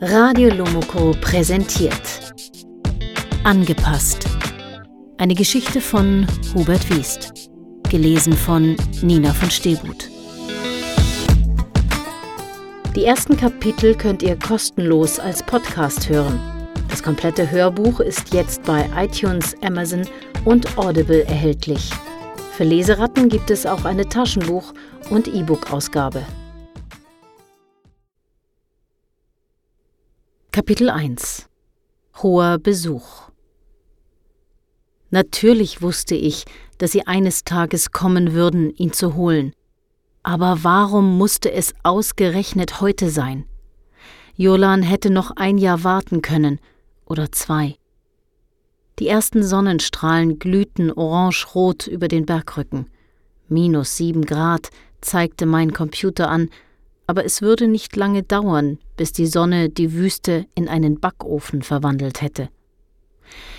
Radio Lomoko präsentiert Angepasst. Eine Geschichte von Hubert Wiest. Gelesen von Nina von Stebut. Die ersten Kapitel könnt ihr kostenlos als Podcast hören. Das komplette Hörbuch ist jetzt bei iTunes, Amazon und Audible erhältlich. Für Leseratten gibt es auch eine Taschenbuch- und E-Book-Ausgabe. Kapitel 1 Hoher Besuch Natürlich wusste ich, dass sie eines Tages kommen würden, ihn zu holen. Aber warum musste es ausgerechnet heute sein? Jolan hätte noch ein Jahr warten können oder zwei. Die ersten Sonnenstrahlen glühten orange-rot über den Bergrücken. Minus sieben Grad zeigte mein Computer an, aber es würde nicht lange dauern, bis die Sonne die Wüste in einen Backofen verwandelt hätte.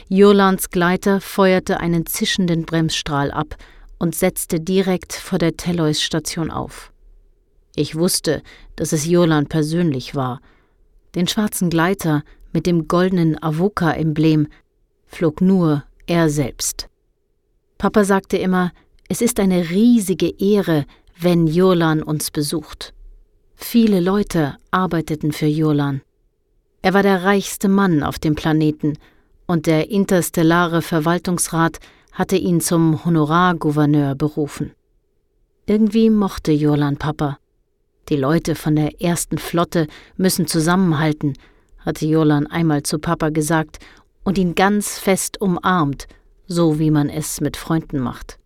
Jolans Gleiter feuerte einen zischenden Bremsstrahl ab und setzte direkt vor der Tellois-Station auf. Ich wusste, dass es Jolan persönlich war. Den schwarzen Gleiter mit dem goldenen Avoca-Emblem flog nur er selbst. Papa sagte immer, es ist eine riesige Ehre, wenn Jolan uns besucht. Viele Leute arbeiteten für Jolan. Er war der reichste Mann auf dem Planeten und der interstellare Verwaltungsrat hatte ihn zum Honorargouverneur berufen. Irgendwie mochte Jolan Papa. Die Leute von der ersten Flotte müssen zusammenhalten, hatte Jolan einmal zu Papa gesagt und ihn ganz fest umarmt, so wie man es mit Freunden macht.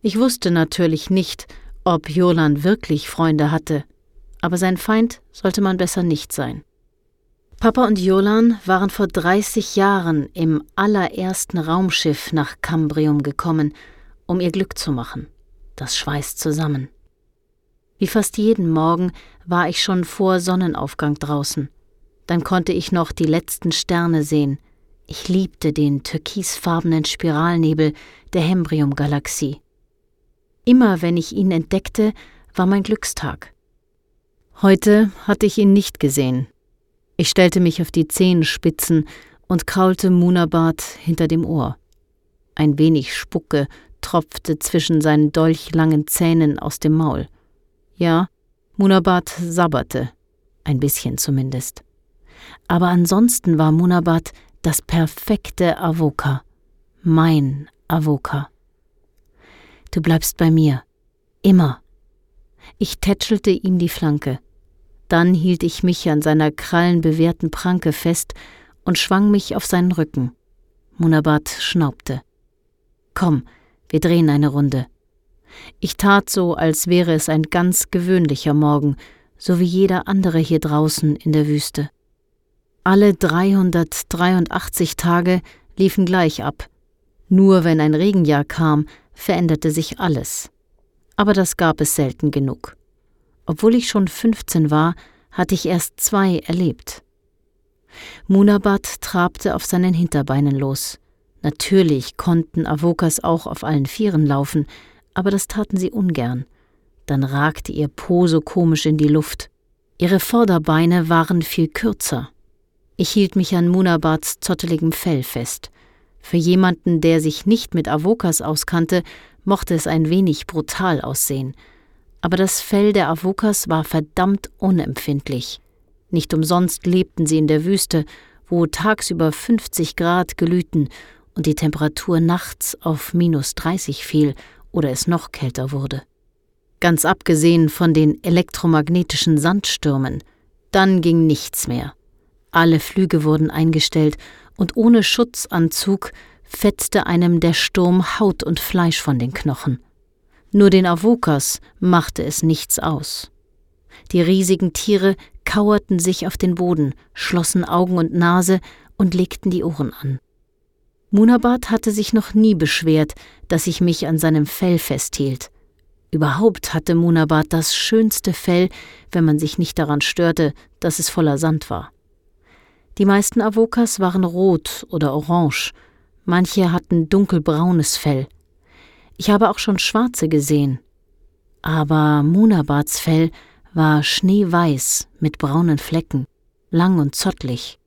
Ich wusste natürlich nicht, ob Jolan wirklich Freunde hatte aber sein Feind sollte man besser nicht sein. Papa und Jolan waren vor 30 Jahren im allerersten Raumschiff nach Cambrium gekommen, um ihr Glück zu machen. Das schweißt zusammen. Wie fast jeden Morgen war ich schon vor Sonnenaufgang draußen. Dann konnte ich noch die letzten Sterne sehen. Ich liebte den türkisfarbenen Spiralnebel der Hembrium-Galaxie. Immer wenn ich ihn entdeckte, war mein Glückstag. Heute hatte ich ihn nicht gesehen. Ich stellte mich auf die Zehenspitzen und kraulte Munabad hinter dem Ohr. Ein wenig Spucke tropfte zwischen seinen dolchlangen Zähnen aus dem Maul. Ja, Munabad sabberte, ein bisschen zumindest. Aber ansonsten war Munabad das perfekte Avoka, mein Avoka. Du bleibst bei mir, immer. Ich tätschelte ihm die Flanke. Dann hielt ich mich an seiner krallenbewehrten Pranke fest und schwang mich auf seinen Rücken. Munabad schnaubte. Komm, wir drehen eine Runde. Ich tat so, als wäre es ein ganz gewöhnlicher Morgen, so wie jeder andere hier draußen in der Wüste. Alle 383 Tage liefen gleich ab. Nur wenn ein Regenjahr kam, veränderte sich alles. Aber das gab es selten genug. Obwohl ich schon 15 war, hatte ich erst zwei erlebt. Munabad trabte auf seinen Hinterbeinen los. Natürlich konnten Avokas auch auf allen Vieren laufen, aber das taten sie ungern. Dann ragte ihr Po so komisch in die Luft. Ihre Vorderbeine waren viel kürzer. Ich hielt mich an Munabads zotteligem Fell fest. Für jemanden, der sich nicht mit Avokas auskannte, mochte es ein wenig brutal aussehen – aber das Fell der Avokas war verdammt unempfindlich. Nicht umsonst lebten sie in der Wüste, wo tagsüber 50 Grad glühten und die Temperatur nachts auf minus 30 fiel oder es noch kälter wurde. Ganz abgesehen von den elektromagnetischen Sandstürmen, dann ging nichts mehr. Alle Flüge wurden eingestellt und ohne Schutzanzug fetzte einem der Sturm Haut und Fleisch von den Knochen. Nur den Avokas machte es nichts aus. Die riesigen Tiere kauerten sich auf den Boden, schlossen Augen und Nase und legten die Ohren an. Munabad hatte sich noch nie beschwert, dass ich mich an seinem Fell festhielt. Überhaupt hatte Munabad das schönste Fell, wenn man sich nicht daran störte, dass es voller Sand war. Die meisten Avokas waren rot oder orange, manche hatten dunkelbraunes Fell. Ich habe auch schon schwarze gesehen. Aber Munabads Fell war schneeweiß mit braunen Flecken. lang und zottlig.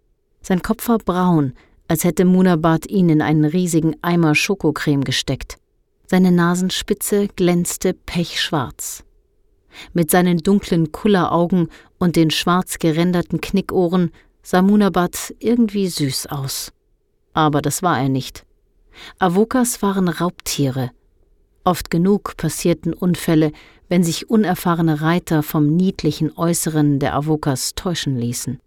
Sein Kopf war braun, als hätte Munabad ihn in einen riesigen Eimer Schokocreme gesteckt. Seine Nasenspitze glänzte pechschwarz. Mit seinen dunklen Kulleraugen und den schwarz geränderten Knickohren sah Munabad irgendwie süß aus. Aber das war er nicht. Avokas waren Raubtiere. Oft genug passierten Unfälle, wenn sich unerfahrene Reiter vom niedlichen Äußeren der Avokas täuschen ließen.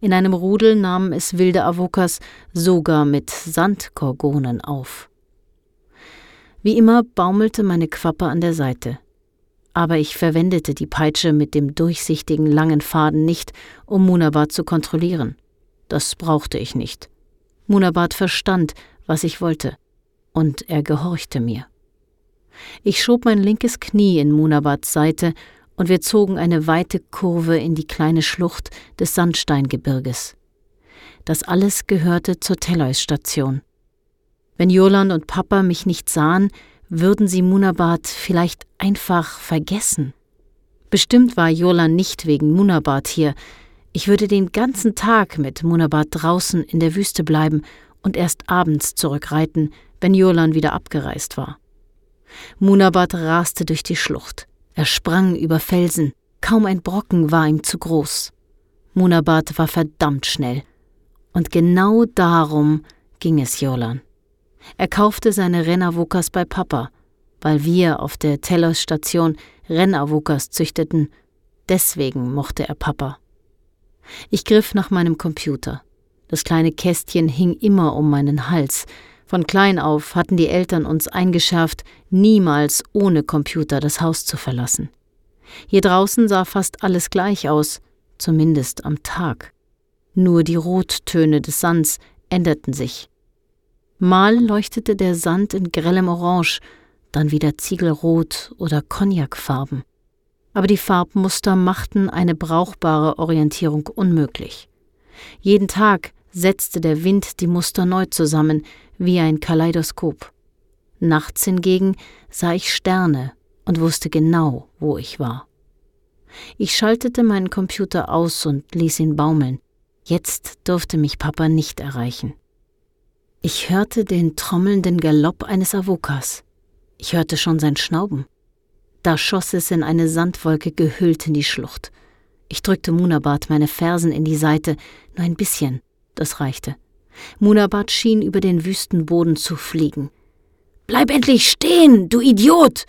In einem Rudel nahmen es wilde Avokas sogar mit Sandkorgonen auf. Wie immer baumelte meine Quappe an der Seite. Aber ich verwendete die Peitsche mit dem durchsichtigen langen Faden nicht, um Munabad zu kontrollieren. Das brauchte ich nicht. Munabad verstand, was ich wollte, und er gehorchte mir. Ich schob mein linkes Knie in Munabads Seite und wir zogen eine weite Kurve in die kleine Schlucht des Sandsteingebirges. Das alles gehörte zur Tellois-Station. Wenn Jolan und Papa mich nicht sahen, würden sie Munabad vielleicht einfach vergessen. Bestimmt war Jolan nicht wegen Munabad hier, ich würde den ganzen Tag mit Munabad draußen in der Wüste bleiben und erst abends zurückreiten, wenn Jolan wieder abgereist war. Munabad raste durch die Schlucht. Er sprang über Felsen. Kaum ein Brocken war ihm zu groß. Munabad war verdammt schnell. Und genau darum ging es Jolan. Er kaufte seine Rennavukas bei Papa, weil wir auf der Telos-Station Rennavukas züchteten. Deswegen mochte er Papa. Ich griff nach meinem Computer. Das kleine Kästchen hing immer um meinen Hals. Von klein auf hatten die Eltern uns eingeschärft, niemals ohne Computer das Haus zu verlassen. Hier draußen sah fast alles gleich aus, zumindest am Tag. Nur die Rottöne des Sands änderten sich. Mal leuchtete der Sand in grellem Orange, dann wieder Ziegelrot oder Cognacfarben aber die Farbmuster machten eine brauchbare Orientierung unmöglich. Jeden Tag setzte der Wind die Muster neu zusammen, wie ein Kaleidoskop. Nachts hingegen sah ich Sterne und wusste genau, wo ich war. Ich schaltete meinen Computer aus und ließ ihn baumeln. Jetzt durfte mich Papa nicht erreichen. Ich hörte den trommelnden Galopp eines Avokas. Ich hörte schon sein Schnauben. Da schoss es in eine Sandwolke gehüllt in die Schlucht. Ich drückte Munabad meine Fersen in die Seite, nur ein bisschen, das reichte. Munabad schien über den Wüstenboden zu fliegen. Bleib endlich stehen, du Idiot!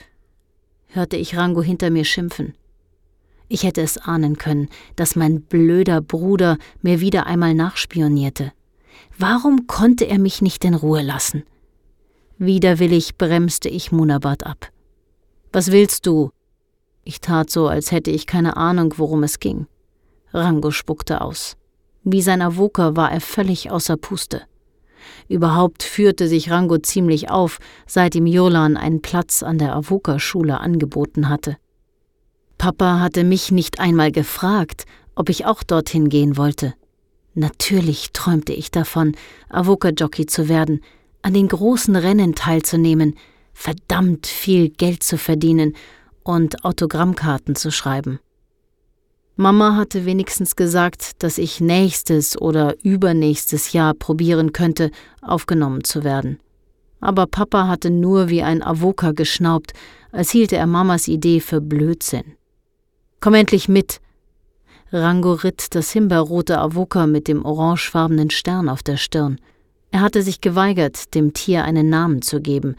hörte ich Rango hinter mir schimpfen. Ich hätte es ahnen können, dass mein blöder Bruder mir wieder einmal nachspionierte. Warum konnte er mich nicht in Ruhe lassen? Widerwillig bremste ich Munabad ab. Was willst du? Ich tat so, als hätte ich keine Ahnung, worum es ging. Rango spuckte aus. Wie sein Avoka war er völlig außer Puste. Überhaupt führte sich Rango ziemlich auf, seit ihm Jolan einen Platz an der Avoka-Schule angeboten hatte. Papa hatte mich nicht einmal gefragt, ob ich auch dorthin gehen wollte. Natürlich träumte ich davon, Avoka-Jockey zu werden, an den großen Rennen teilzunehmen, verdammt viel Geld zu verdienen und Autogrammkarten zu schreiben. Mama hatte wenigstens gesagt, dass ich nächstes oder übernächstes Jahr probieren könnte, aufgenommen zu werden. Aber Papa hatte nur wie ein Avoka geschnaubt, als hielte er Mamas Idee für Blödsinn. Komm endlich mit! Rango ritt das himbeerrote Avoka mit dem orangefarbenen Stern auf der Stirn. Er hatte sich geweigert, dem Tier einen Namen zu geben,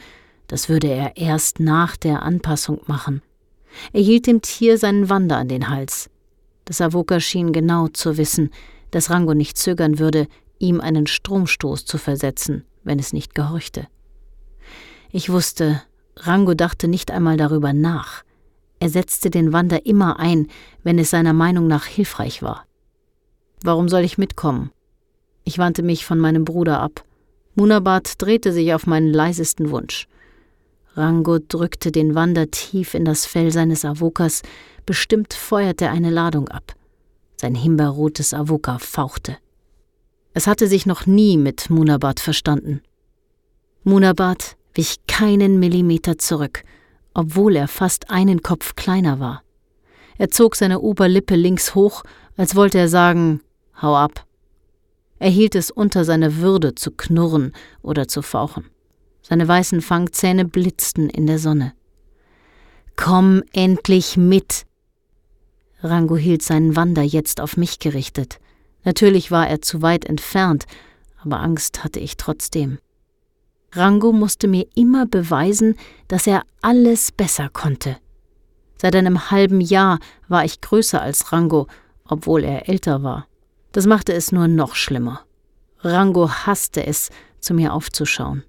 das würde er erst nach der Anpassung machen. Er hielt dem Tier seinen Wander an den Hals. Das Avoka schien genau zu wissen, dass Rango nicht zögern würde, ihm einen Stromstoß zu versetzen, wenn es nicht gehorchte. Ich wusste, Rango dachte nicht einmal darüber nach. Er setzte den Wander immer ein, wenn es seiner Meinung nach hilfreich war. Warum soll ich mitkommen? Ich wandte mich von meinem Bruder ab. Munabad drehte sich auf meinen leisesten Wunsch. Rango drückte den Wander tief in das Fell seines Avokas, bestimmt feuerte eine Ladung ab. Sein himbeerrotes Avoka fauchte. Es hatte sich noch nie mit Munabad verstanden. Munabad wich keinen Millimeter zurück, obwohl er fast einen Kopf kleiner war. Er zog seine Oberlippe links hoch, als wollte er sagen, hau ab. Er hielt es unter seine Würde zu knurren oder zu fauchen. Seine weißen Fangzähne blitzten in der Sonne. Komm endlich mit! Rango hielt seinen Wander jetzt auf mich gerichtet. Natürlich war er zu weit entfernt, aber Angst hatte ich trotzdem. Rango musste mir immer beweisen, dass er alles besser konnte. Seit einem halben Jahr war ich größer als Rango, obwohl er älter war. Das machte es nur noch schlimmer. Rango hasste es, zu mir aufzuschauen.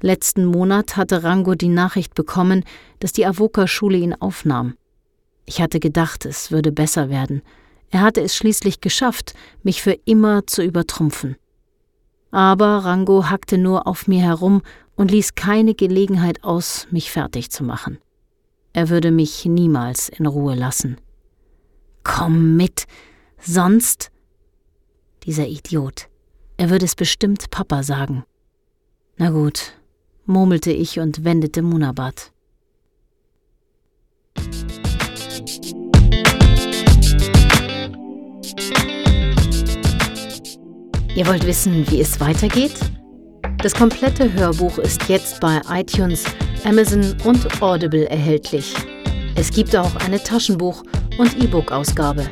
Letzten Monat hatte Rango die Nachricht bekommen, dass die Avoka-Schule ihn aufnahm. Ich hatte gedacht, es würde besser werden. Er hatte es schließlich geschafft, mich für immer zu übertrumpfen. Aber Rango hackte nur auf mir herum und ließ keine Gelegenheit aus, mich fertig zu machen. Er würde mich niemals in Ruhe lassen. Komm mit, sonst. Dieser Idiot. Er würde es bestimmt Papa sagen. Na gut, murmelte ich und wendete Munabat. Ihr wollt wissen, wie es weitergeht? Das komplette Hörbuch ist jetzt bei iTunes, Amazon und Audible erhältlich. Es gibt auch eine Taschenbuch- und E-Book-Ausgabe.